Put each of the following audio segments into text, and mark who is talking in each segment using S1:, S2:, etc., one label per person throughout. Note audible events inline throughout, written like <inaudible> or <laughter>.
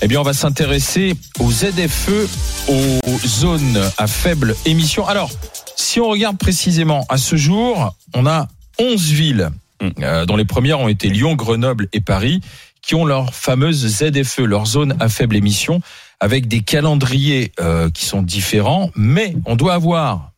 S1: Eh bien, on va s'intéresser aux ZFE, aux zones à faible émission. Alors, si on regarde précisément, à ce jour, on a 11 villes, euh, dont les premières ont été Lyon, Grenoble et Paris, qui ont leur fameuse ZFE, leur zone à faible émission, avec des calendriers euh, qui sont différents, mais on doit avoir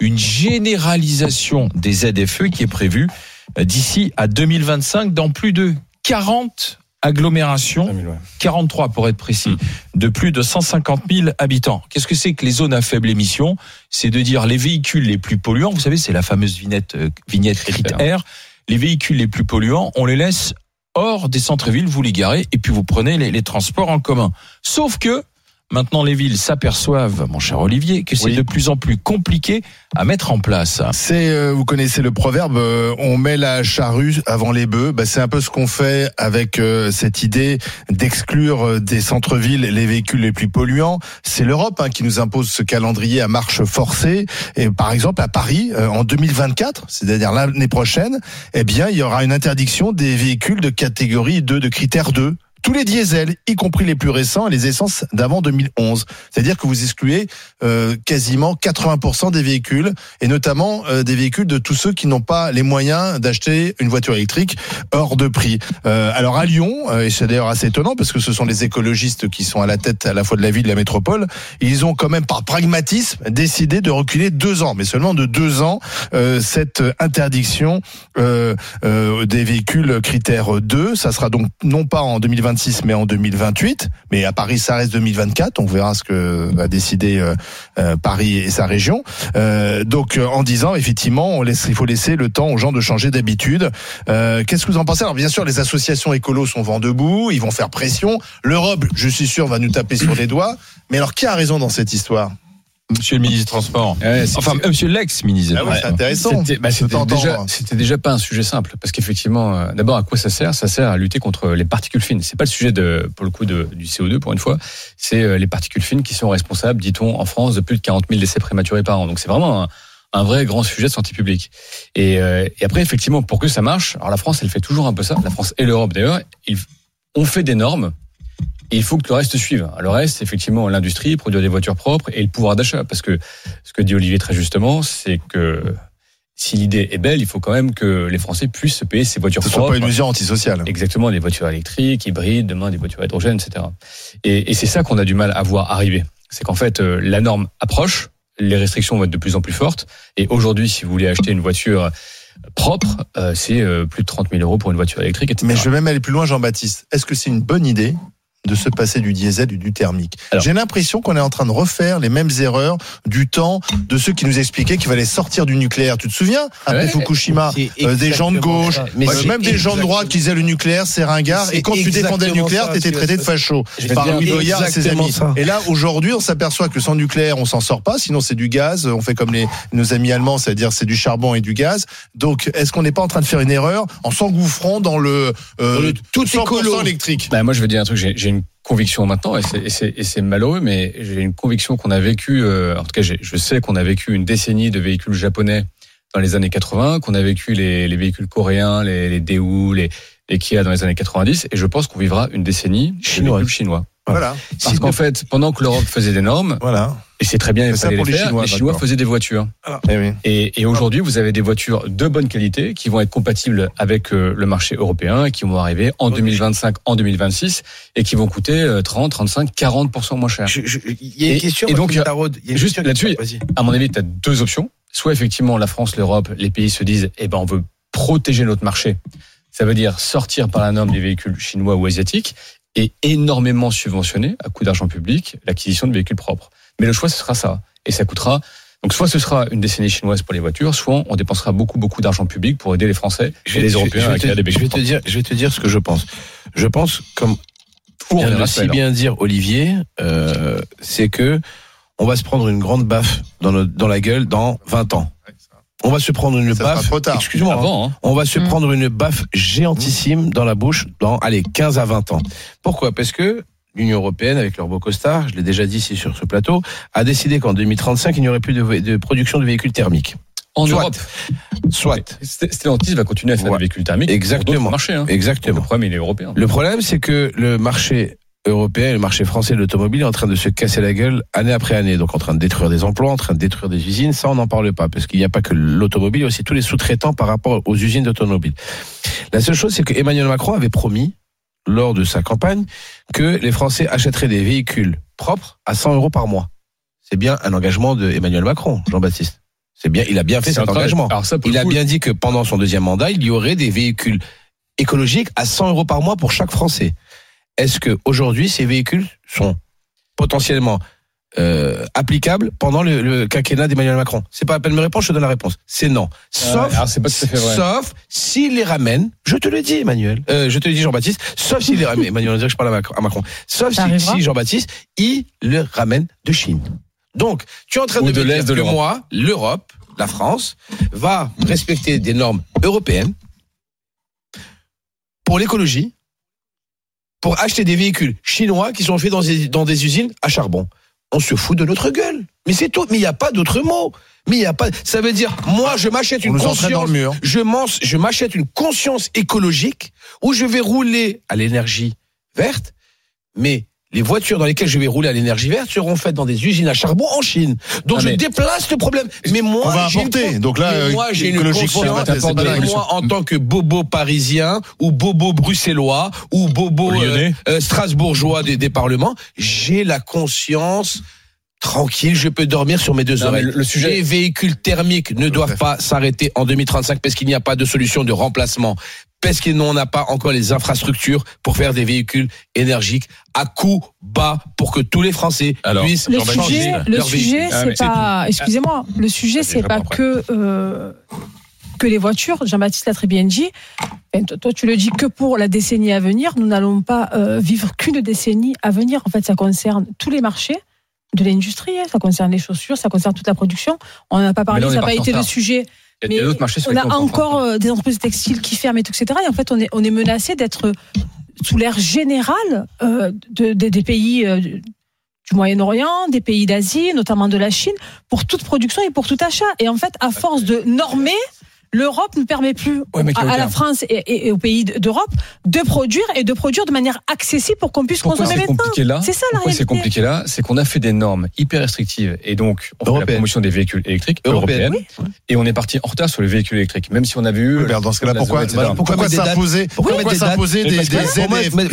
S1: une généralisation des ZFE qui est prévue euh, d'ici à 2025 dans plus de 40 agglomérations, 43 pour être précis, de plus de 150 000 habitants. Qu'est-ce que c'est que les zones à faible émission? C'est de dire les véhicules les plus polluants, vous savez, c'est la fameuse vignette, euh, vignette critère, les véhicules les plus polluants, on les laisse hors des centres-villes, vous les garez et puis vous prenez les, les transports en commun. Sauf que Maintenant, les villes s'aperçoivent, mon cher Olivier, que c'est
S2: Oui.
S1: de plus en plus compliqué à mettre en place.
S2: C'est, euh, vous connaissez le proverbe, euh, on met la charrue avant les bœufs. Bah, c'est un peu ce qu'on fait avec euh, cette idée d'exclure euh, des centres-villes les véhicules les plus polluants. C'est l'Europe hein, qui nous impose ce calendrier à marche forcée. Et par exemple, à Paris, euh, en 2024, c'est-à-dire l'année prochaine, eh bien, il y aura une interdiction des véhicules de catégorie 2, de critère 2. Tous les diesels, y compris les plus récents, et les essences d'avant 2011. C'est-à-dire que vous excluez euh, quasiment 80% des véhicules, et notamment euh, des véhicules de tous ceux qui n'ont pas les moyens d'acheter une voiture électrique hors de prix. Euh, alors à Lyon, euh, et c'est d'ailleurs assez étonnant parce que ce sont les écologistes qui sont à la tête à la fois de la ville de la métropole, ils ont quand même par pragmatisme décidé de reculer deux ans, mais seulement de deux ans, euh, cette interdiction euh, des véhicules critères 2. Ça sera donc non pas en 2026 mais en 2028. Mais à Paris, ça reste 2024. On verra ce que va décider euh, euh, Paris et sa région. Euh, donc en disant effectivement, il faut laisser le temps aux gens de changer d'habitude. Qu'est-ce que vous en pensez? Alors bien sûr, les associations écolos sont vent debout, ils vont faire pression. L'Europe, je suis sûr, va nous taper sur les doigts. Mais alors qui a raison dans cette histoire?
S1: Monsieur le ministre des Transports.
S3: Ouais,
S1: Enfin, euh, monsieur l'ex-ministre. des
S2: Ah ouais,
S1: Transports.
S2: c'est intéressant.
S3: C'était bah,
S2: de
S3: c'était déjà, c'était déjà pas un sujet simple parce qu'effectivement, euh, d'abord à quoi ça sert? Ça sert à lutter contre les particules fines. C'est pas le sujet de, pour le coup, de, du CO2 pour une fois. C'est euh, les particules fines qui sont responsables, dit-on, en France, de plus de 40 000 décès prématurés par an. Donc c'est vraiment un, un vrai grand sujet de santé publique. Et, euh, et après, effectivement, pour que ça marche, alors la France, elle fait toujours un peu ça. La France et l'Europe d'ailleurs, ont fait des normes. Et il faut que le reste suive. Le reste, c'est effectivement l'industrie, produire des voitures propres et le pouvoir d'achat. Parce que ce que dit Olivier très justement, c'est que si l'idée est belle, il faut quand même que les Français puissent se payer ces voitures
S2: Ce ne soit
S3: propres.
S2: pas une mesure antisociale.
S3: Exactement, des voitures électriques, hybrides, demain des voitures à hydrogène, etc. Et, et c'est ça qu'on a du mal à voir arriver. C'est qu'en fait, euh, la norme approche, les restrictions vont être de plus en plus fortes. Et aujourd'hui, si vous voulez acheter une voiture propre, euh, c'est euh, plus de 30 000 euros pour une voiture électrique, etc.
S2: Mais je vais même aller plus loin, Jean-Baptiste. Est-ce que c'est une bonne idée de se passer du diesel et du thermique. J'ai l'impression qu'on est en train de refaire les mêmes erreurs du temps de ceux qui nous expliquaient qu'il fallait sortir du nucléaire. Tu te souviens Après
S3: Ouais.
S2: Fukushima, euh, des gens de gauche.
S4: Mais
S2: euh, même des gens de droite qui disaient le nucléaire c'est ringard. Et quand tu défendais le nucléaire, t'étais
S4: c'est-
S2: traité de facho par Louis Boyard et ses amis.
S4: ça.
S2: Et là, aujourd'hui, on s'aperçoit que sans nucléaire, on s'en sort pas. Sinon, c'est du gaz. On fait comme les, nos amis allemands, c'est-à-dire c'est du charbon et du gaz. Donc, est-ce qu'on n'est pas en train de faire une erreur en s'engouffrant dans le, euh,
S4: Dans le tout
S2: 100%
S4: écolo.
S2: électrique?
S3: Bah, moi, je vais dire un truc. J'ai j'ai une conviction maintenant, et c'est- malheureux, mais j'ai une conviction qu'on a vécu. euh, en tout cas, je sais qu'on a vécu une décennie de véhicules japonais dans les années 80, qu'on a vécu les, les véhicules coréens, les, les Daewoo, les, les Kia dans les années 90, et je pense qu'on vivra une décennie de véhicules chinois.
S2: Voilà.
S3: Parce qu'en fait, pendant que l'Europe faisait des normes,
S2: Voilà.
S3: et c'est très bien, il
S2: ça
S3: fallait
S2: pour
S3: les
S2: les
S3: faire,
S2: Chinois,
S3: les Chinois faisaient des voitures.
S2: Eh oui.
S3: Et, et aujourd'hui, vous avez des voitures de bonne qualité qui vont être compatibles avec euh, le marché européen et qui vont arriver en 2025, en 2026 et qui vont coûter euh, 30, 35, 40% moins cher.
S4: Il y a une
S3: Et-
S4: question.
S3: et donc,
S4: y a
S3: juste là-dessus. À mon avis, tu as deux options. Soit effectivement la France, l'Europe, les pays se disent, eh ben, on veut protéger notre marché. Ça veut dire sortir par la norme des véhicules chinois ou asiatiques et énormément subventionner à coût d'argent public l'acquisition de véhicules propres. Mais le choix, ce sera ça. Et ça coûtera. Donc, soit ce sera une décennie chinoise pour les voitures, soit on dépensera beaucoup, beaucoup d'argent public pour aider les Français et
S4: vais-
S3: les Européens à acquérir des
S4: te- je vais
S3: véhicules
S4: te
S3: propres.
S4: dire, je vais te dire ce que je pense. Je pense, comme
S3: Pour
S4: vient de si bien dire Olivier, euh, c'est que on va se prendre une grande baffe dans, notre- dans la gueule dans 20 ans. On va se prendre une
S2: Ça
S4: baffe. Excuse-moi. hein.
S3: Hein.
S4: On va se
S5: Mm.
S4: prendre une baffe géantissime dans la bouche dans, allez, 15 à 20 ans. Pourquoi? Parce que l'Union Européenne, avec leur beau costard, je l'ai déjà dit ici sur ce plateau, a décidé qu'en 2035, il n'y aurait plus de, production de véhicules thermiques.
S3: en
S4: Soit.
S3: Europe.
S4: Soit.
S3: Stellantis va continuer à faire
S4: Ouais.
S3: des véhicules thermiques.
S4: Exactement.
S3: Pour marchés, hein. Le
S4: Exactement.
S3: problème, il est européen.
S4: Le problème, c'est que le marché européen et le marché français de l'automobile est en train de se casser la gueule année après année. Donc en train de détruire des emplois, en train de détruire des usines. Ça, on n'en parle pas parce qu'il n'y a pas que l'automobile, il y a aussi tous les sous-traitants par rapport aux usines d'automobile. La seule chose, c'est que Emmanuel Macron avait promis lors de sa campagne que les Français achèteraient des véhicules propres à 100 euros par mois. C'est bien un engagement de Emmanuel Macron, Jean-Baptiste. C'est bien, il a bien fait cet engagement.
S3: Ça,
S4: Il a bien dit que pendant son deuxième mandat, il y aurait des véhicules écologiques à 100 euros par mois pour chaque Français. Est-ce que aujourd'hui ces véhicules sont potentiellement euh, applicables pendant le, le quinquennat d'Emmanuel Macron? C'est pas à peine de me répondre, je te donne la réponse. C'est non. Sauf,
S3: pas fait
S4: s'il les ramène. Je te le dis, Emmanuel. Euh, je te le dis, Jean-Baptiste. Sauf s'il les ramène. <laughs> Emmanuel, on dirait que je parle à Mac- à Macron. Sauf si, Jean-Baptiste, il le ramène de Chine. Donc, tu es en train
S3: Ou
S4: de,
S3: de
S4: me dire
S3: de
S4: que moi, l'Europe, la France, va respecter des normes européennes pour l'écologie, pour acheter des véhicules chinois qui sont faits dans des, dans des usines à charbon. On se fout de notre gueule. Mais c'est tout. Mais il n'y a pas d'autre mot. Mais il n'y a pas. Ça veut dire, moi, je m'achète une conscience. je m'achète une conscience écologique où je vais rouler à l'énergie verte, mais les voitures dans lesquelles je vais rouler à l'énergie verte seront faites dans des usines à charbon en Chine. Donc
S3: Ah,
S4: je déplace le problème. Mais moi,
S2: On va
S4: une
S2: Donc là,
S4: moi, j'ai une conscience. moi, en tant que bobo parisien ou bobo bruxellois ou bobo euh, euh, strasbourgeois des, des parlements, j'ai la conscience tranquille, je peux dormir sur mes deux
S3: Non,
S4: oreilles.
S3: le- le sujet-
S4: Les véhicules thermiques ne doivent pas s'arrêter en 2035 parce qu'il n'y a pas de solution de remplacement. Parce qu'on n'a pas encore les infrastructures pour faire des véhicules énergiques à coût bas pour que tous les Français
S1: Alors,
S4: puissent
S5: Le
S1: Jean-Baptiste,
S5: sujet,
S4: changer
S5: le
S4: leur
S5: sujet,
S4: véhicule.
S3: Ah,
S5: c'est pas. Excusez-moi, le sujet, c'est pas que euh, que les voitures. Jean-Baptiste l'a très bien dit. Ben, toi, toi, tu le dis que pour la décennie à venir. Nous n'allons pas euh, vivre qu'une décennie à venir. En fait, ça concerne tous les marchés de l'industrie. hein. Ça concerne les chaussures, ça concerne toute la production. On n'en a pas parlé,
S3: là, on
S5: ça n'a pas été le sujet.
S3: Il y a- d'autres marchés sur
S5: On a encore euh, des entreprises textiles qui ferment, et tout, etc. Et en fait, on est, on est menacé d'être sous l'ère générale euh, de, de- des pays euh, du Moyen-Orient, des pays d'Asie, notamment de la Chine, pour toute production et pour tout achat. Et en fait, à force de normer, l'Europe ne permet plus
S3: Ouais,
S5: à, à la. France et, et- et aux pays de- d'Europe de produire et de produire de manière accessible pour qu'on puisse
S3: Pourquoi
S5: consommer
S3: c'est
S5: maintenant.
S3: compliqué là
S5: C'est ça la
S3: Pourquoi c'est compliqué là C'est qu'on a fait des normes hyper restrictives et donc on fait la promotion des véhicules électriques
S4: Européennes,
S3: européennes et on est parti en retard sur les véhicules électriques. Même si on avait eu
S2: Oui, dans ce cas-là, pourquoi, pourquoi,
S4: dates
S2: s'imposer,
S4: Pourquoi
S2: pourquoi
S4: mettre des
S2: s'imposer des,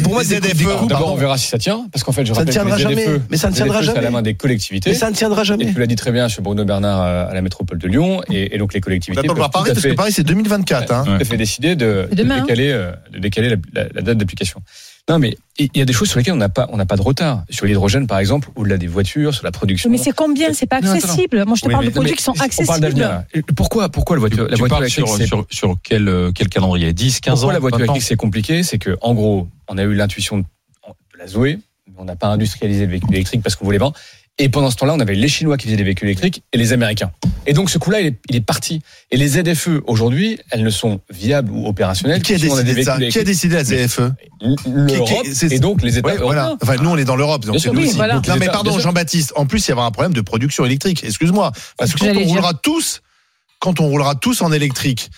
S4: pour moi-
S2: des
S3: Alors, D'abord, on verra si ça tient, parce qu'en fait, je
S4: Ça ne
S3: rappelle
S4: tiendra
S3: que les
S4: jamais.
S3: ZFE,
S4: Mais ça ne tiendra
S3: c'est à la
S4: jamais.
S3: main des collectivités.
S4: Mais ça ne tiendra
S3: Et
S4: jamais.
S3: tu l'as dit très bien chez Bruno Bernard euh, à la métropole de Lyon, et, et donc les collectivités
S2: Que Paris, c'est 2024. Hein.
S3: tout à fait décider de,
S5: hein.
S3: décaler, euh, de décaler la, la- la date d'application. Non, mais il y a des choses sur lesquelles on n'a pas, on n'a pas de retard. Sur l'hydrogène, par exemple, au-delà des voitures, sur la production.
S5: Mais c'est combien C'est pas
S3: Non,
S5: accessible. Moi, je te
S2: Oui,
S5: parle
S2: mais-
S5: de produits qui sont
S3: On parle
S5: accessibles.
S3: Pourquoi, pourquoi la voiture, la
S1: tu
S3: voiture électrique,
S1: sur,
S3: c'est-
S1: sur, sur quel, euh, quel calendrier? 10, 15 ans
S3: Pourquoi la voiture
S1: 20 ans
S3: électrique c'est compliqué C'est que en gros, on a eu l'intuition de la Zoé, mais on n'a pas industrialisé le véhicule électrique parce qu'on voulait pas. Et pendant ce temps-là, on avait les Chinois qui faisaient des véhicules électriques et les Américains. Et donc ce coup-là, il est, il est parti. Et les ZFE aujourd'hui, elles ne sont viables ou opérationnelles.
S2: Qui a
S3: que si on a des
S2: décidé de ça Qui a décidé la ZFE.
S3: L'Europe et donc les États
S2: Ouais, voilà. Enfin, nous, on est dans l'Europe, donc c'est
S3: sûr,
S2: nous
S5: oui,
S2: aussi.
S5: voilà.
S2: Non, mais pardon. Jean-Baptiste. En plus, il y aura un problème de production électrique. Excuse-moi. Parce que quand on roulera tous, quand on roulera tous en électrique,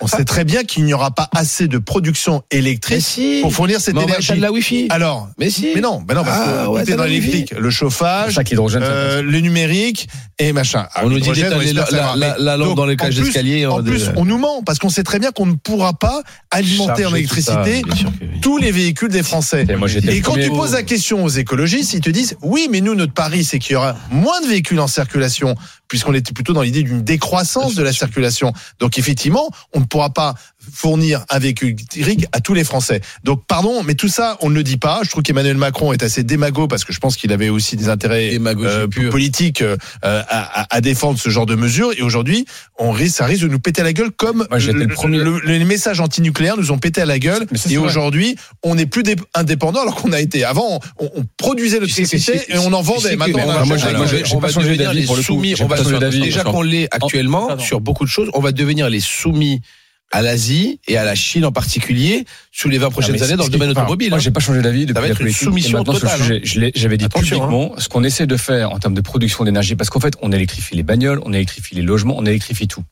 S2: on sait très bien qu'il n'y aura pas assez de production électrique
S4: si.
S2: pour fournir cette
S4: Mais on va
S2: énergie.
S4: éteindre la Wi-Fi.
S2: Alors,
S4: Mais si.
S2: mais non, mais non, parce
S4: Ah,
S2: que
S4: ouais,
S2: tout est
S4: t'as
S2: dans l'électrique, le chauffage,
S3: ça
S2: euh, le numérique et machin. Ah,
S4: On nous dit d'étaler
S2: on
S4: la, lampe dans les cages d'escalier.
S2: En
S4: de-
S2: plus, on nous ment parce qu'on sait très bien qu'on ne pourra pas alimenter en
S4: charger
S2: électricité
S4: oui.
S2: tous les véhicules des Français.
S3: Et moi,
S2: Et quand tu poses la question aux écologistes, ils te disent oui, mais nous, notre pari, c'est qu'il y aura moins de véhicules en circulation, puisqu'on était plutôt dans l'idée d'une décroissance de la circulation. Donc, effectivement, on ne pourra pas fournir un véhicule électrique à tous les Français. Donc, pardon, mais tout ça, on ne le dit pas. Je trouve qu'Emmanuel Macron est assez démago parce que je pense qu'il avait aussi des intérêts euh, politiques euh, à, à- à défendre ce genre de mesures. Et aujourd'hui, on risque, ça risque de nous péter à la gueule comme
S3: Moi, j'étais le premier.
S2: le- les messages antinucléaires nous ont pété à la gueule.
S3: Ça,
S2: et aujourd'hui, on n'est plus dé- indépendant alors qu'on a été. Avant, on, on produisait l'électricité et on en vendait. Maintenant, on
S3: moi,
S2: Alors,
S3: moi,
S4: va devenir les
S3: le
S4: soumis. Déjà qu'on l'est actuellement sur beaucoup de choses, on va devenir les soumis à l'Asie et à la Chine en particulier sous les 20 prochaines
S3: Ah,
S4: années dans le domaine automobile.
S3: Moi,
S4: hein.
S3: j'ai pas changé d'avis depuis la
S4: une soumission totale,
S3: sujet, je l'ai- j'avais dit
S4: Attention, hein.
S3: publiquement ce qu'on essaie de faire en termes de production d'énergie, parce qu'en fait, on électrifie les bagnoles, on électrifie les logements, on électrifie tout.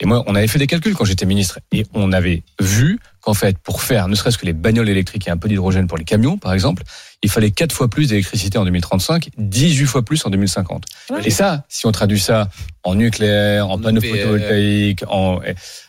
S3: Et moi, on avait fait des calculs quand j'étais ministre et on avait vu qu'en fait, pour faire ne serait-ce que les bagnoles électriques et un peu d'hydrogène pour les camions, par exemple, il fallait 4 fois plus d'électricité en 2035, 18 fois plus en 2050.
S5: Ouais.
S3: Et ça, si on traduit ça en nucléaire, en
S4: En
S3: panneaux photovoltaïques, en,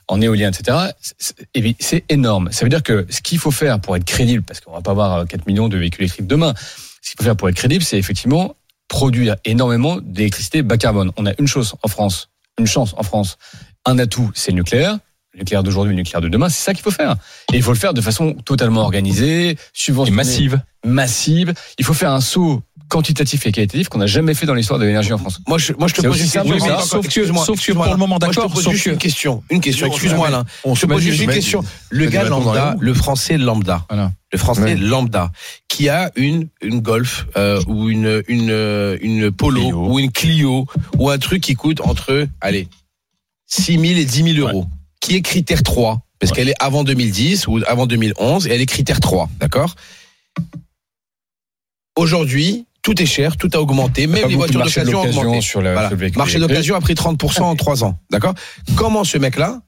S3: en éolien, etc., c'est- c'est c'est énorme. Ça veut dire que ce qu'il faut faire pour être crédible, parce qu'on va pas avoir 4 millions de véhicules électriques demain, ce qu'il faut faire pour être crédible, c'est effectivement produire énormément d'électricité bas carbone. On a une chose en France, une chance en France, un atout, c'est le nucléaire. Le nucléaire d'aujourd'hui, le nucléaire de demain, c'est ça qu'il faut faire. Et il faut le faire de façon totalement organisée,
S1: Et
S3: subventionnée,
S1: massive.
S3: massive. Il faut faire un saut quantitatif et qualitatif qu'on n'a jamais fait dans l'histoire de l'énergie en France.
S4: Moi, je, moi, je te pose une question.
S1: Oui, sauf que,
S4: Excuse-moi,
S1: sauf que pour le moment,
S4: Moi, je te
S1: d'accord, sauf
S4: juste
S1: que
S4: une question. Une question. Excuse-moi, Alain.
S2: On
S4: te pose juste une question. Le gars lambda, le français lambda,
S1: Voilà.
S4: le français lambda, qui a une une Golf euh, ou une une une Polo
S1: Clio.
S4: ou une Clio ou un truc qui coûte entre allez 6 000 et 10 000 euros, qui est critère 3 parce qu'elle est avant 2010 ou avant 2011 et elle est critère 3, d'accord? Aujourd'hui, tout est cher, tout a augmenté, même les voitures d'occasion ont augmenté.
S3: sur le,
S4: Voilà. Marché d'occasion a pris 30% en 3 ans. D'accord? Comment ce mec-là,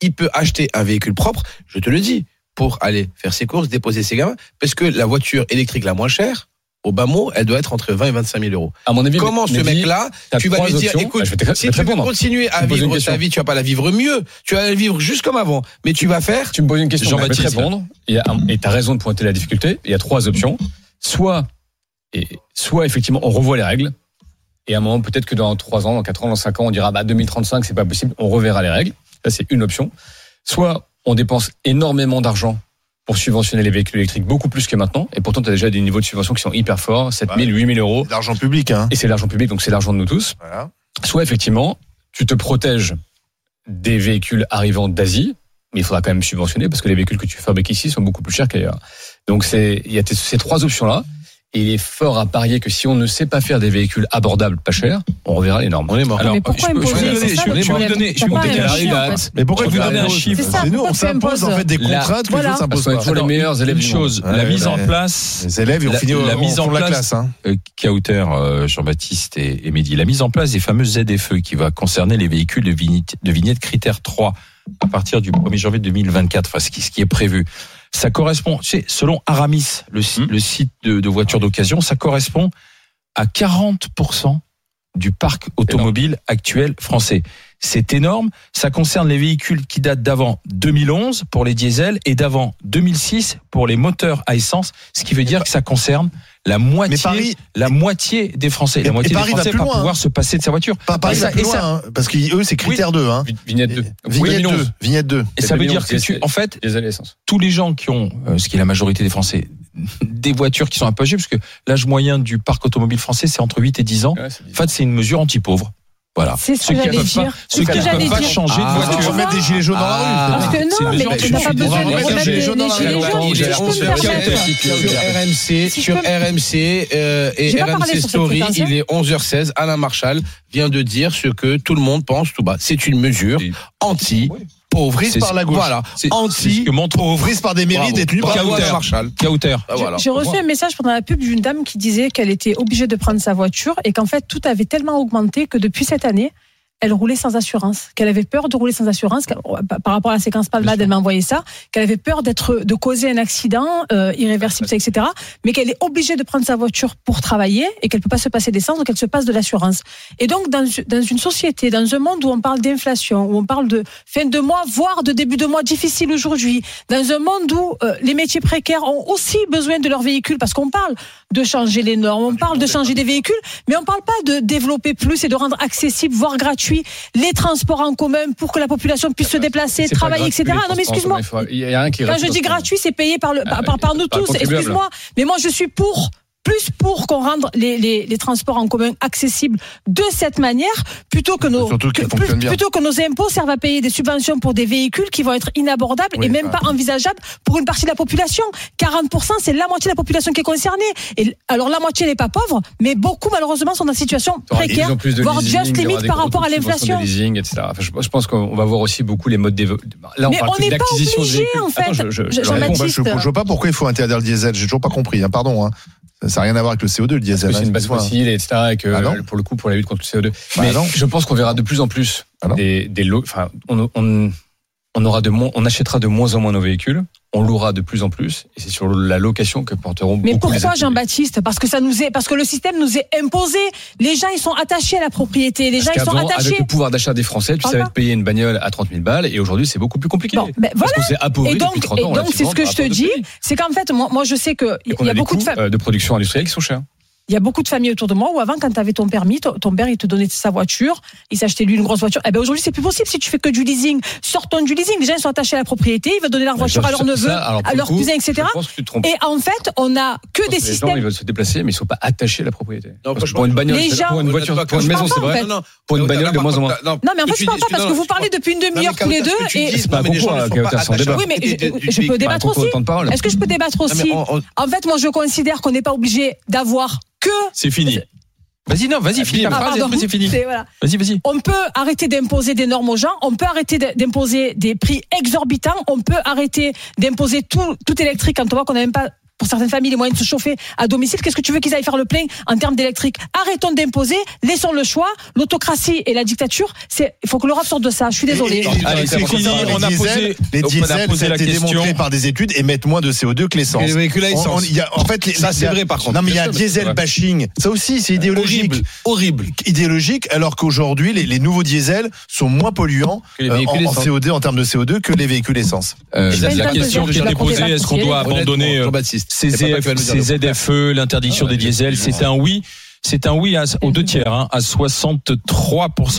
S4: il peut acheter un véhicule propre, je te le dis, pour aller faire ses courses, déposer ses gamins, parce que la voiture électrique la moins chère, au bas mot, elle doit être entre 20 et 25 000 euros.
S3: À mon avis,
S4: Comment ce mec-là,
S3: t'as
S4: tu vas lui dire,
S3: options.
S4: écoute, si tu veux continuer à vivre ta vie, tu vas pas la vivre mieux, tu vas la vivre juste comme avant, mais tu vas faire
S3: Tu me poses une question, je vais te
S1: Jean-Baptiste.
S3: répondre. Et tu as raison de pointer la difficulté. Il y a trois options. Soit, et, soit effectivement, on revoit les règles. Et à un moment, peut-être que dans 3 ans, dans 4 ans, dans 5 ans, on dira, bah, 2035, c'est pas possible. On reverra les règles. Ça, c'est une option. Soit, on dépense énormément d'argent pour subventionner les véhicules électriques, beaucoup plus que maintenant. Et pourtant, tu as déjà des niveaux de subvention qui sont hyper forts, 7 000, 8 000 euros.
S2: C'est d'argent public, hein.
S3: Et c'est l'argent public, donc c'est l'argent de nous tous.
S2: Voilà.
S3: Soit effectivement, tu te protèges des véhicules arrivant d'Asie, mais il faudra quand même subventionner parce que les véhicules que tu fabriques ici sont beaucoup plus chers qu'ailleurs. Donc c'est il y a ces trois options là. Et il est fort à parier que si on ne sait pas faire des véhicules abordables pas chers, on reverra les normes.
S4: On est mort.
S1: Alors,
S5: mais pourquoi
S1: je peux- je vais vous donner-
S5: ça
S1: je vais vous donner- je vais vous
S5: pas
S1: donner
S5: en
S1: date.
S5: fait.
S2: Mais pourquoi
S1: Je vais vous donner un chiffre.
S5: C'est
S2: nous, on s'impose en fait des contraintes que
S5: Voilà.
S3: est
S2: pas.
S3: les meilleurs élèves
S1: Une chose, la mise en place
S2: Les élèves, ils ont
S1: La-
S2: fini
S1: la mise en
S2: de la
S1: place-
S2: classe. Hein.
S1: euh, Kauter, euh, Jean-Baptiste et, Mehdi, la mise en place des fameuses ZFE qui va concerner les véhicules de vignette, de vignette critère 3 à partir du 1er janvier 2024, enfin ce qui, ce qui est prévu. Ça correspond, tu sais, selon Aramis, le, si- le site de, de voitures d'occasion, ça correspond à 40% du parc automobile actuel français. C'est énorme. Ça concerne les véhicules qui datent d'avant 2011 pour les diesels et d'avant 2006 pour les moteurs à essence, ce qui veut dire que ça concerne la moitié,
S2: Mais Paris,
S1: la moitié des Français.
S2: Et-
S1: La moitié
S2: et
S1: des
S2: Paris va
S1: Français
S2: plus
S1: va
S2: loin,
S1: pouvoir
S2: hein.
S1: se passer de sa voiture.
S2: pas Paris
S1: Et
S2: va
S1: ça- et
S2: loin,
S1: ça-
S2: hein, parce qu'eux, c'est critère 2. Hein.
S3: Vignette 2.
S2: Vignette 2. Vignette 2.
S1: Et ça veut
S3: 2011,
S1: dire que tu, en fait, tous les gens qui ont, euh, ce qui est la majorité des Français, des voitures qui sont un peu âgées, parce que l'âge moyen du parc automobile français, c'est entre 8 et 10 ans.
S3: Ouais,
S1: En fait, c'est une mesure anti-pauvre. Voilà.
S5: C'est ce
S1: Ceux
S5: que
S1: qui
S5: j'allais dire.
S1: ceux
S5: C'est
S1: qui
S5: ce que
S1: ne
S5: j'allais
S1: peuvent pas
S5: dire.
S1: changer de
S4: Ah,
S2: On va
S1: voiture.
S2: remettre des gilets jaunes dans la rue.
S5: Parce que non, mais
S1: gens
S5: on
S1: qui
S5: n'a
S1: sont-
S5: pas besoin de
S1: remettre des gilets jaunes dans la
S5: gilets
S1: rue.
S4: Sur RMC, euh, et RMC Story,
S5: hein.
S4: il est 11h16. Alain Marshall vient de dire ce que tout le monde pense tout bas. C'est une mesure
S1: Oui.
S4: anti pauvre
S2: Prise par la gauche.
S4: Voilà, anti
S1: que montre
S2: Prise par des mairies
S4: Bravo.
S2: détenues par
S1: Kauter.
S4: Marshall.
S1: Kauter.
S4: Voilà.
S5: J'ai reçu un message pendant la pub d'une dame qui disait qu'elle était obligée de prendre sa voiture et qu'en fait tout avait tellement augmenté que depuis cette année, elle roulait sans assurance, qu'elle avait peur de rouler sans assurance qu'elle- par rapport à la séquence Palmade, elle m'a envoyé ça, qu'elle avait peur d'être de causer un accident euh, irréversible, etc. Mais qu'elle est obligée de prendre sa voiture pour travailler et qu'elle peut pas se passer d'essence, donc elle se passe de l'assurance. Et donc dans, dans une société, dans un monde où on parle d'inflation, où on parle de fin de mois, voire de début de mois difficile aujourd'hui, dans un monde où euh, les métiers précaires ont aussi besoin de leurs véhicules, parce qu'on parle de changer les normes, on parle de changer des véhicules, mais on parle pas de développer plus et de rendre accessible, voire gratuit, les transports en commun pour que la population puisse se déplacer, travailler, etc. Non mais excuse-moi. Quand je dis gratuit, c'est payé par, le, par,
S3: Ah,
S5: par, par nous tous. Excuse-moi, mais moi je suis pour plus pour qu'on rende les, les, les transports en commun accessibles de cette manière plutôt que nos que- plutôt que nos impôts servent à payer des subventions pour des véhicules qui vont être inabordables
S2: Oui,
S5: et même
S2: ah.
S5: pas envisageables pour une partie de la population. 40% c'est la moitié de la population qui est concernée. Et alors la moitié n'est pas pauvre, mais beaucoup malheureusement sont dans une situation précaire,
S3: plus en plus de
S5: voire
S3: leasing,
S5: just limite par rapport à l'inflation.
S3: de leasing, etc. Enfin, je, je pense qu'on va voir aussi beaucoup les modes d'évo- Là, on
S5: Mais
S3: parle
S5: on
S3: plus
S5: n'est pas obligé, en fait.
S3: Attends, je, je, je
S5: Je-
S3: le
S5: Jean-Baptiste,
S3: réponds.
S2: Moi, je, je vois pas pourquoi il faut interdire le diesel. J'ai toujours pas compris. Hein, pardon. Hein. Ça n'a rien à voir avec le CO2, le diesel.
S3: que c'est
S2: hein,
S3: une base fossile, etc. Et que
S2: Ah non.
S3: euh, pour le coup, pour la lutte contre le CO2.
S2: Bah
S3: Mais
S2: non.
S3: je pense qu'on verra de plus en plus
S2: Ah
S3: des, des lots. Enfin, on, on, on aura de moins, on achètera de moins en moins nos véhicules. On louera de plus en plus. Et c'est sur la location que porteront
S5: Mais
S3: beaucoup
S5: pourquoi. Jean-Baptiste Parce que ça nous est, parce que le système nous est imposé. Les gens ils sont attachés à la propriété. Les gens
S3: Parce
S5: ils sont attachés.
S3: avec le pouvoir d'achat des Français, tu savais te payer une bagnole à 30 000 balles, et aujourd'hui, c'est beaucoup plus compliqué.
S5: Bon, ben
S3: Parce
S5: voilà.
S3: s'est appauvri
S5: Et donc,
S3: 30
S5: et
S3: ans.
S5: donc c'est ce que je te dis, c'est qu'en fait, moi, moi je sais que il y a beaucoup de
S3: coûts euh, de production industrielle qui sont chers.
S5: Il y a beaucoup de familles autour de moi où avant, quand tu avais ton permis, ton, ton père, il te donnait sa voiture, il s'achetait lui une grosse voiture. Eh ben aujourd'hui, c'est plus possible si tu fais que du leasing. Sortons du leasing. Les gens, ils sont attachés à la propriété, ils veulent donner leur voiture à leurs neveux, à leurs cousins, etc. Et en fait, on a que des
S3: que les gens,
S5: systèmes.
S3: ils veulent se déplacer, mais ils sont pas attachés à la propriété.
S4: Non,
S3: Parce que
S4: franchement,
S3: pour une bagnole, pour une voiture, pour une maison,
S5: parle
S3: c'est vrai.
S5: fait.
S4: Non, non.
S3: Pour une bagnole de moins en moins.
S5: Non, mais en fait, je parle
S4: tu
S5: pas parce que vous parlez
S4: parle-
S5: depuis une demi-heure tous les deux
S3: C'est pas
S4: ne.
S5: Oui, mais je- peux débattre aussi. Est-ce que je peux débattre aussi En fait, moi, je considère qu'on n'est pas obligé d'avoir que.
S1: C'est fini. Vas-y, non, vas-y, finis ta
S5: Ah,
S1: phrase et
S5: pardon.
S1: après c'est fini.
S5: Voilà.
S1: Vas-y, vas-y.
S5: On peut arrêter d'imposer des normes aux gens, on peut arrêter d'imposer des prix exorbitants, on peut arrêter d'imposer tout, tout électrique quand on voit qu'on n'a même pas, pour certaines familles, les moyens de se chauffer à domicile. Qu'est-ce que tu veux qu'ils aillent faire le plein en termes d'électrique Arrêtons d'imposer, laissons le choix. L'autocratie et la dictature, c'est, il faut que l'Europe sorte de ça. Je suis désolée.
S1: Allez, c'est fini.
S2: Les
S1: On a
S2: diesels,
S1: posé,
S2: les
S1: on a
S2: diesels,
S1: posé
S2: ça a
S1: la
S2: été démontré
S1: question.
S2: par des études émettent moins de CO2 que l'essence.
S4: Les véhicules à
S2: On-
S4: essence.
S2: on- il y a- en fait, les-
S4: Ça, c'est vrai, par contre.
S2: Non, mais il y a un diesel bashing. Ça aussi, c'est idéologique.
S4: Horrible. Horrible.
S2: Idéologique, alors qu'aujourd'hui, les, les nouveaux diesels sont moins polluants euh, en, en
S3: essence.
S2: CO2 en termes de CO2 que les véhicules essence.
S1: Euh, la question qui était posée, est-ce qu'on doit abandonner euh,
S4: Jean-Baptiste.
S1: Ces. ZFE, l'interdiction
S3: Ah,
S1: des diesels C'est un oui. C'est un oui à, aux deux tiers, hein, à 63%.